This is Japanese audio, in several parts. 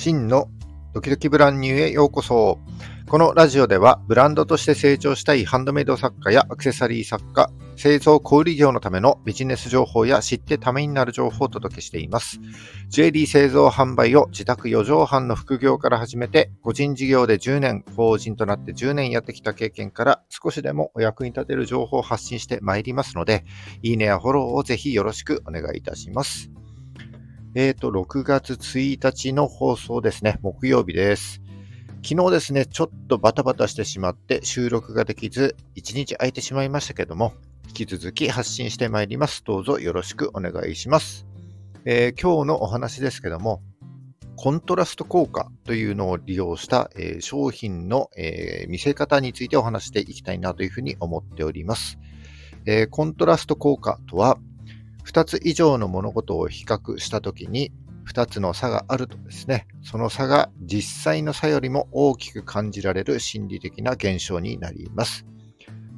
真のドキドキブランニューへようこそ。このラジオではブランドとして成長したいハンドメイド作家やアクセサリー作家、製造小売業のためのビジネス情報や知ってためになる情報をお届けしています。JD 製造販売を自宅4畳半の副業から始めて、個人事業で10年、法人となって10年やってきた経験から少しでもお役に立てる情報を発信してまいりますので、いいねやフォローをぜひよろしくお願いいたします。えっ、ー、と、6月1日の放送ですね。木曜日です。昨日ですね、ちょっとバタバタしてしまって収録ができず、1日空いてしまいましたけども、引き続き発信してまいります。どうぞよろしくお願いします。えー、今日のお話ですけども、コントラスト効果というのを利用した、えー、商品の、えー、見せ方についてお話していきたいなというふうに思っております。えコントラスト効果とは、2つ以上の物事を比較したときに、2つの差があるとですね、その差が実際の差よりも大きく感じられる心理的な現象になります。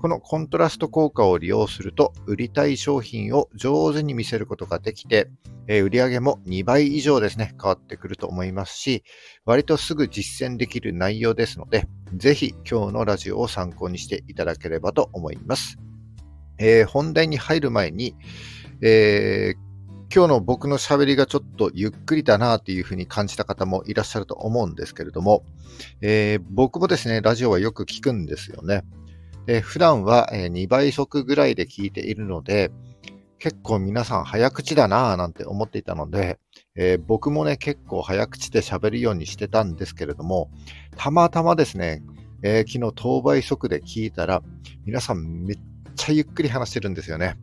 このコントラスト効果を利用すると、売りたい商品を上手に見せることができて、え売上も2倍以上ですね、変わってくると思いますし、割とすぐ実践できる内容ですので、ぜひ今日のラジオを参考にしていただければと思います。えー、本題に入る前に、えー、今日の僕の喋りがちょっとゆっくりだなというふうに感じた方もいらっしゃると思うんですけれども、えー、僕もですね、ラジオはよく聞くんですよね。で普段は2倍速ぐらいで聞いているので、結構皆さん早口だなぁなんて思っていたので、えー、僕もね、結構早口で喋るようにしてたんですけれども、たまたまですね、えー、昨日当倍速で聞いたら、皆さんめっちゃゆっくり話してるんですよね。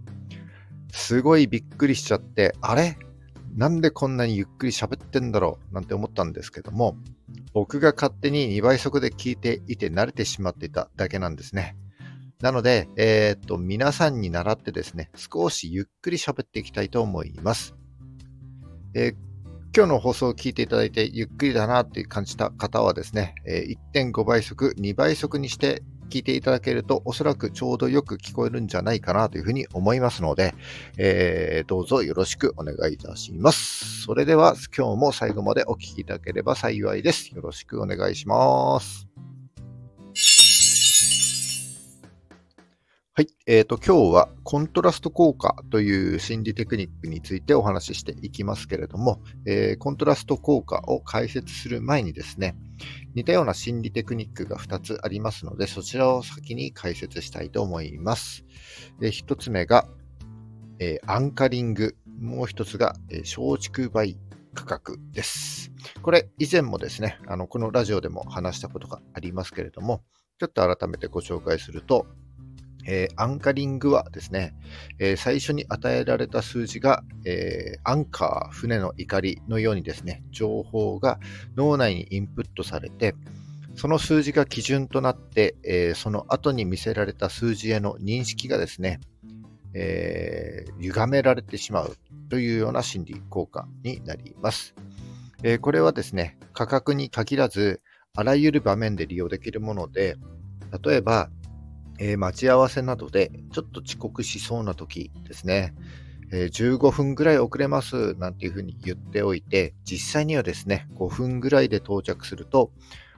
すごいびっくりしちゃって、あれ？なんでこんなにゆっくり喋ってんだろう？なんて思ったんですけども、僕が勝手に2倍速で聞いていて慣れてしまっていただけなんですね。なので、えー、っと、皆さんに習ってですね、少しゆっくり喋っていきたいと思います。えー、今日の放送を聞いていただいてゆっくりだなって感じた方はですね、1.5倍速、2倍速にして聞いていただけると、おそらくちょうどよく聞こえるんじゃないかなというふうに思いますので、えー、どうぞよろしくお願いいたします。それでは、今日も最後までお聴きいただければ幸いです。よろしくお願いします。はい。えっ、ー、と、今日はコントラスト効果という心理テクニックについてお話ししていきますけれども、えー、コントラスト効果を解説する前にですね、似たような心理テクニックが2つありますので、そちらを先に解説したいと思います。で1つ目が、えー、アンカリング。もう1つが、え、松竹梅価格です。これ以前もですね、あのこのラジオでも話したことがありますけれども、ちょっと改めてご紹介すると、えー、アンカリングはですね、えー、最初に与えられた数字が、えー、アンカー、船の怒りのようにですね、情報が脳内にインプットされて、その数字が基準となって、えその後に見せられた数字への認識がですね、え歪められてしまうというような心理効果になります。えこれはですね、価格に限らず、あらゆる場面で利用できるもので、例えば、えー、待ち合わせなどでちょっと遅刻しそうな時ですね、えー、15分ぐらい遅れますなんていうふうに言っておいて、実際にはですね、5分ぐらいで到着すると、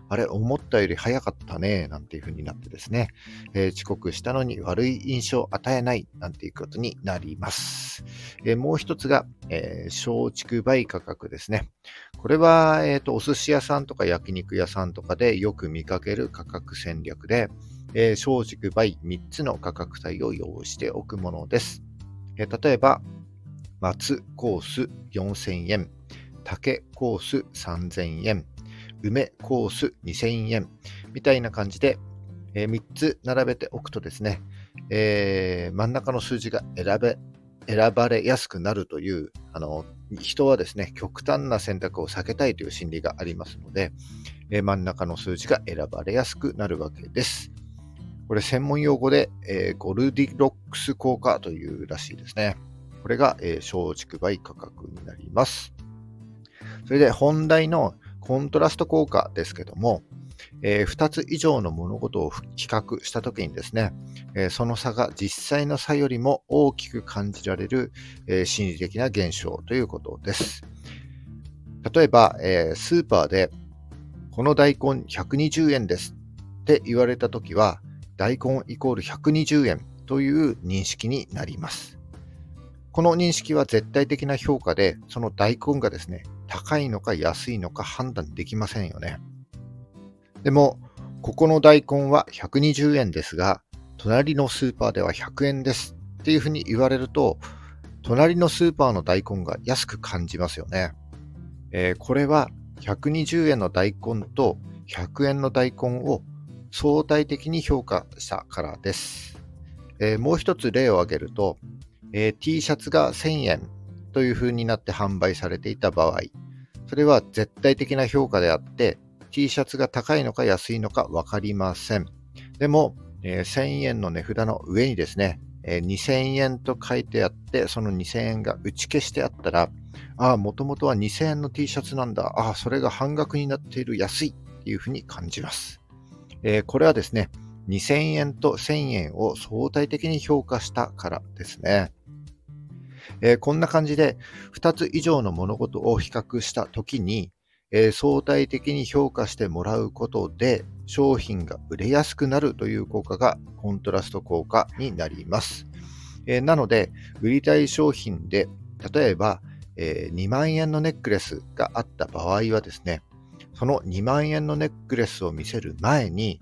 あれ、思ったより早かったね、なんていうふうになってですね、えー、遅刻したのに悪い印象を与えない、なんていうことになります。えー、もう一つが、えー、松竹梅価格ですね。これは、えっ、と、お寿司屋さんとか焼肉屋さんとかでよく見かける価格戦略で、えー、小軸倍3つの価格帯を用意しておくものです。えー、例えば、松コース4000円、竹コース3000円、梅コース2000円みたいな感じで、えー、3つ並べておくとですね、えー、真ん中の数字が選べ選ばれやすくなるという、あの人はですね、極端な選択を避けたいという心理がありますので、えー、真ん中の数字が選ばれやすくなるわけです。これ専門用語で、えー、ゴルディロックス効果というらしいですね。これが、えー、松竹梅価格になります。それで本題のコントラスト効果ですけども、えー、2つ以上の物事を比較したときにですね、えー、その差が実際の差よりも大きく感じられる、えー、心理的な現象ということです。例えば、え、スーパーで、この大根120円ですって言われたときは、大根イコール120円という認識になります。この認識は絶対的な評価で、その大根がですね、高いのか安いのか判断できませんよね。でも、ここの大根は120円ですが、隣のスーパーでは100円ですっていうふうに言われると、隣のスーパーの大根が安く感じますよね。えー、これは120円の大根と100円の大根を相対的に評価したからです。えー、もう一つ例を挙げると、えー、T シャツが1000円という風になって販売されていた場合、それは絶対的な評価であって、T シャツが高いのか安いのか分かりません。でも、えー、1000円の値札の上にですね、えー、2000円と書いてあって、その2000円が打ち消してあったら、ああ、もともとは2000円の T シャツなんだ。ああ、それが半額になっている安いっていうふうに感じます。えー、これはですね、2000円と1000円を相対的に評価したからですね。えー、こんな感じで2つ以上の物事を比較したときに、えー、相対的に評価してもらうことで商品が売れやすくなるという効果がコントラスト効果になります。えー、なので、売りたい商品で、例えば、え、2万円のネックレスがあった場合はですね、その2万円のネックレスを見せる前に、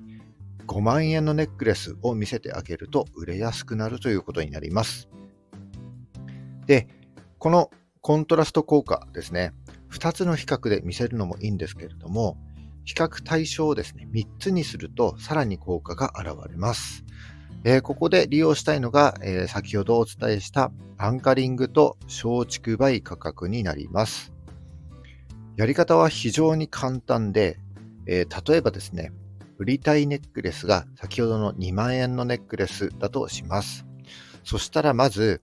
5万円のネックレスを見せてあげると売れやすくなるということになります。で、このコントラスト効果ですね、2つの比較で見せるのもいいんですけれども、比較対象をですね、3つにするとさらに効果が現れます。えー、ここで利用したいのが、えー、先ほどお伝えしたアンカリングと松竹梅価格になります。やり方は非常に簡単で、えー、例えばですね、売りたいネックレスが先ほどの2万円のネックレスだとします。そしたらまず、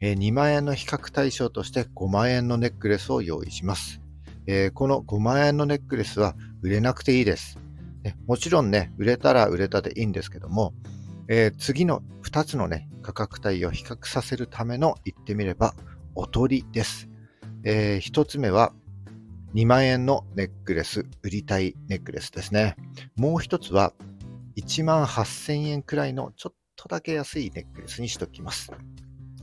え2万円の比較対象として5万円のネックレスを用意します。えこの5万円のネックレスは売れなくていいです。ねもちろんね、売れたら売れたでいいんですけども、えー、次の2つのね、価格帯を比較させるための言ってみれば、おとりです。えー、1つ目は、2万円のネックレス、売りたいネックレスですね。もう1つは、1万8000円くらいのちょっとだけ安いネックレスにしておきます。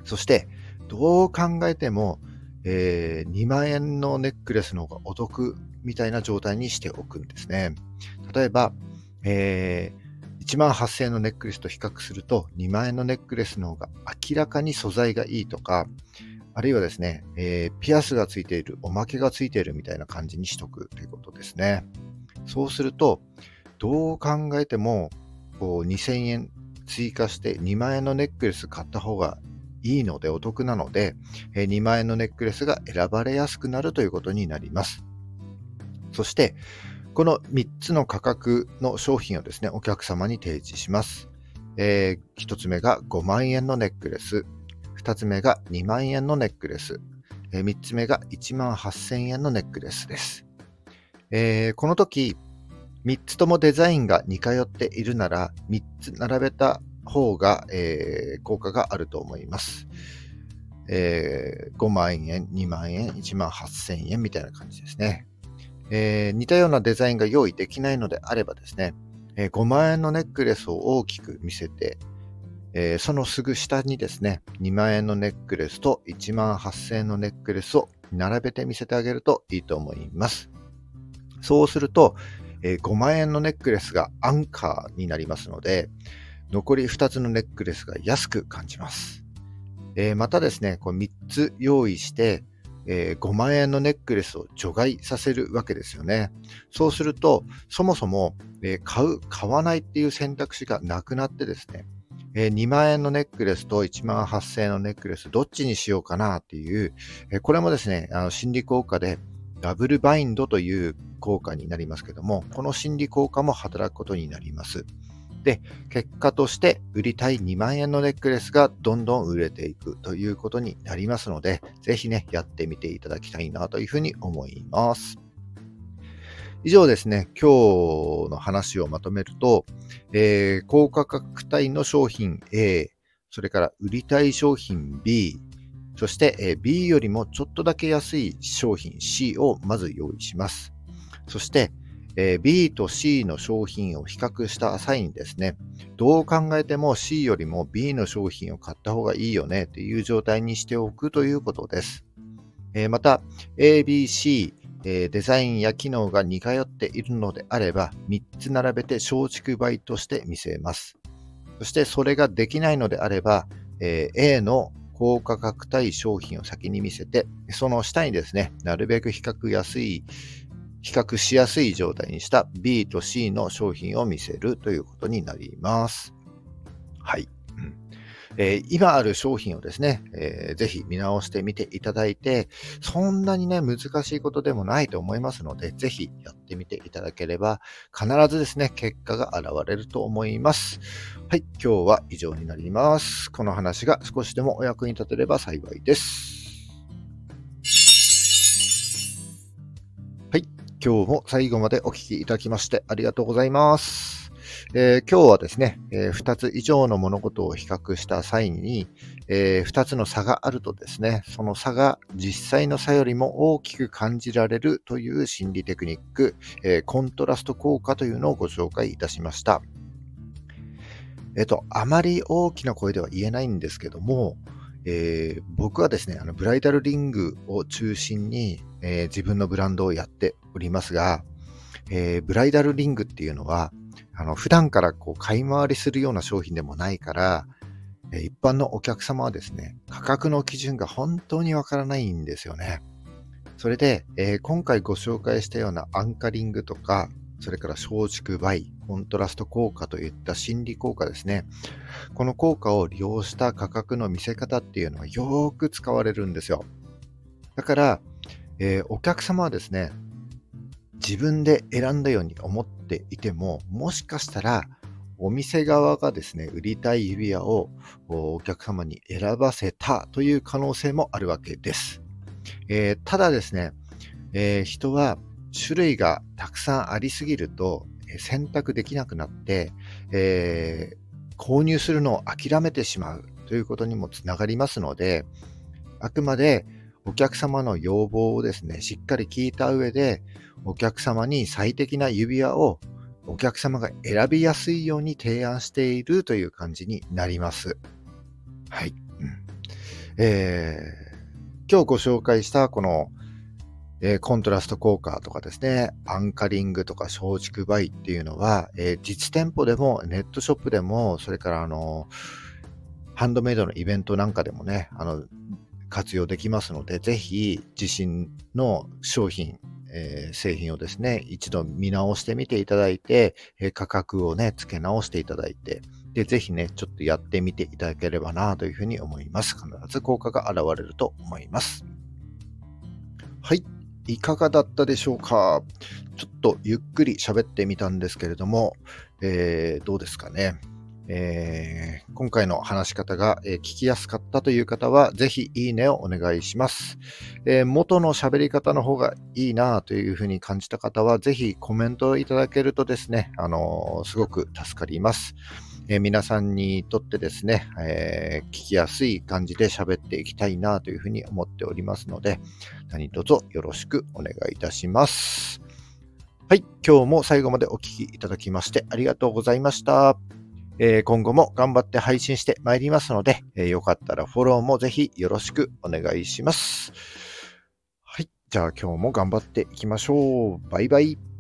そして、どう考えても、えー、2万円のネックレスの方がお得みたいな状態にしておくんですね。例えば、えー、1万8000円のネックレスと比較すると2万円のネックレスの方が明らかに素材がいいとか、あるいはですね、えー、ピアスがついている、おまけがついているみたいな感じにしとくということですね。そうすると、どう考えてもこう2000円追加して2万円のネックレス買った方がいいのでお得なので、2万円のネックレスが選ばれやすくなるということになります。そして、この3つの価格の商品をですね、お客様に提示します。えー、1つ目が5万円のネックレス、2つ目が2万円のネックレス、え、3つ目が1万8000円のネックレスです。えー、この時、3つともデザインが似通っているなら、3つ並べた方が、えー、効果があると思います。えー、5万円、2万円、1万8000円みたいな感じですね。えー、似たようなデザインが用意できないのであればですね、えー、5万円のネックレスを大きく見せて、えー、そのすぐ下にですね、2万円のネックレスと1万8000円のネックレスを並べて見せてあげるといいと思います。そうすると、えー、5万円のネックレスがアンカーになりますので、残り2つのネックレスが安く感じます。えー、またですね、こう3つ用意して、えー、5万円のネックレスを除外させるわけですよね。そうすると、そもそも、えー、買う、買わないっていう選択肢がなくなってですね、えー、2万円のネックレスと1万8000円のネックレス、どっちにしようかなっていう、えこれもですね、あの心理効果でダブルバインドという効果になりますけども、この心理効果も働くことになります。で、結果として売りたい2万円のネックレスがどんどん売れていくということになりますので、ぜひね、やってみていただきたいなというふうに思います。以上ですね、今日の話をまとめると、えー、高価格帯の商品 A、それから売りたい商品 B、そして、え B よりもちょっとだけ安い商品 C をまず用意します。そして、え B と C の商品を比較した際にですね、どう考えても C よりも B の商品を買った方がいいよねという状態にしておくということです。えまた、A、B、C、えデザインや機能が似通っているのであれば、3つ並べて松竹梅として見せます。そしてそれができないのであれば、え A の高価格帯商品を先に見せて、その下にですね、なるべく比較安い、比較しやすい状態にした B と C の商品を見せるということになります。はい。えー、今ある商品をですね、えー、ぜひ見直してみていただいて、そんなにね、難しいことでもないと思いますので、ぜひやってみていただければ、必ずですね、結果が現れると思います。はい、今日は以上になります。この話が少しでもお役に立てれば幸いです。はい、今日も最後までお聴きいただきましてありがとうございます。えー、今日はですね、えー、2つ以上の物事を比較した際に、えー、2つの差があるとですね、その差が実際の差よりも大きく感じられるという心理テクニック、えー、コントラスト効果というのをご紹介いたしました。えっ、と、あまり大きな声では言えないんですけども、えー、僕はですね、あのブライダルリングを中心に、えー、自分のブランドをやっておりますが、えー、ブライダルリングっていうのは、あの、普段からこう買い回りするような商品でもないから、一般のお客様はですね、価格の基準が本当にわからないんですよね。それで、えー、今回ご紹介したようなアンカリングとか、それから松竹梅、コントラスト効果といった心理効果ですね。この効果を利用した価格の見せ方っていうのはよーく使われるんですよ。だから、えー、お客様はですね、自分で選んだように思っていても、もしかしたらお店側がですね、売りたい指輪をお客様に選ばせたという可能性もあるわけです。えー、ただですね、えー、人は種類がたくさんありすぎると選択できなくなって、えー、購入するのを諦めてしまうということにもつながりますので、あくまでお客様の要望をですね、しっかり聞いた上で、お客様に最適な指輪をお客様が選びやすいように提案しているという感じになります。はい。うんえー、今日ご紹介したこの、えー、コントラスト効果とかですね、アンカリングとか松竹梅っていうのは、えー、実店舗でもネットショップでも、それからあの、ハンドメイドのイベントなんかでもね、あの、活用できますので、ぜひ自身の商品、えー、製品をですね、一度見直してみていただいて、えー、価格をね、付け直していただいて、で、ぜひね、ちょっとやってみていただければなというふうに思います。必ず効果が現れると思います。はい。いかがだったでしょうか？ちょっとゆっくり喋ってみたんですけれども、えー、どうですかね？えー、今回の話し方が、えー、聞きやすかったという方は、ぜひいいねをお願いします。えー、元の喋り方の方がいいなというふうに感じた方は、ぜひコメントいただけるとですね、あのすごく助かります。え皆さんにとってですね、え聞きやすい感じで喋っていきたいなというふうに思っておりますので、何卒よろしくお願いいたします。はい、今日も最後までお聴きいただきましてありがとうございました。えー、今後も頑張って配信してまいりますので、えー、よかったらフォローもぜひよろしくお願いします。はい。じゃあ今日も頑張っていきましょう。バイバイ。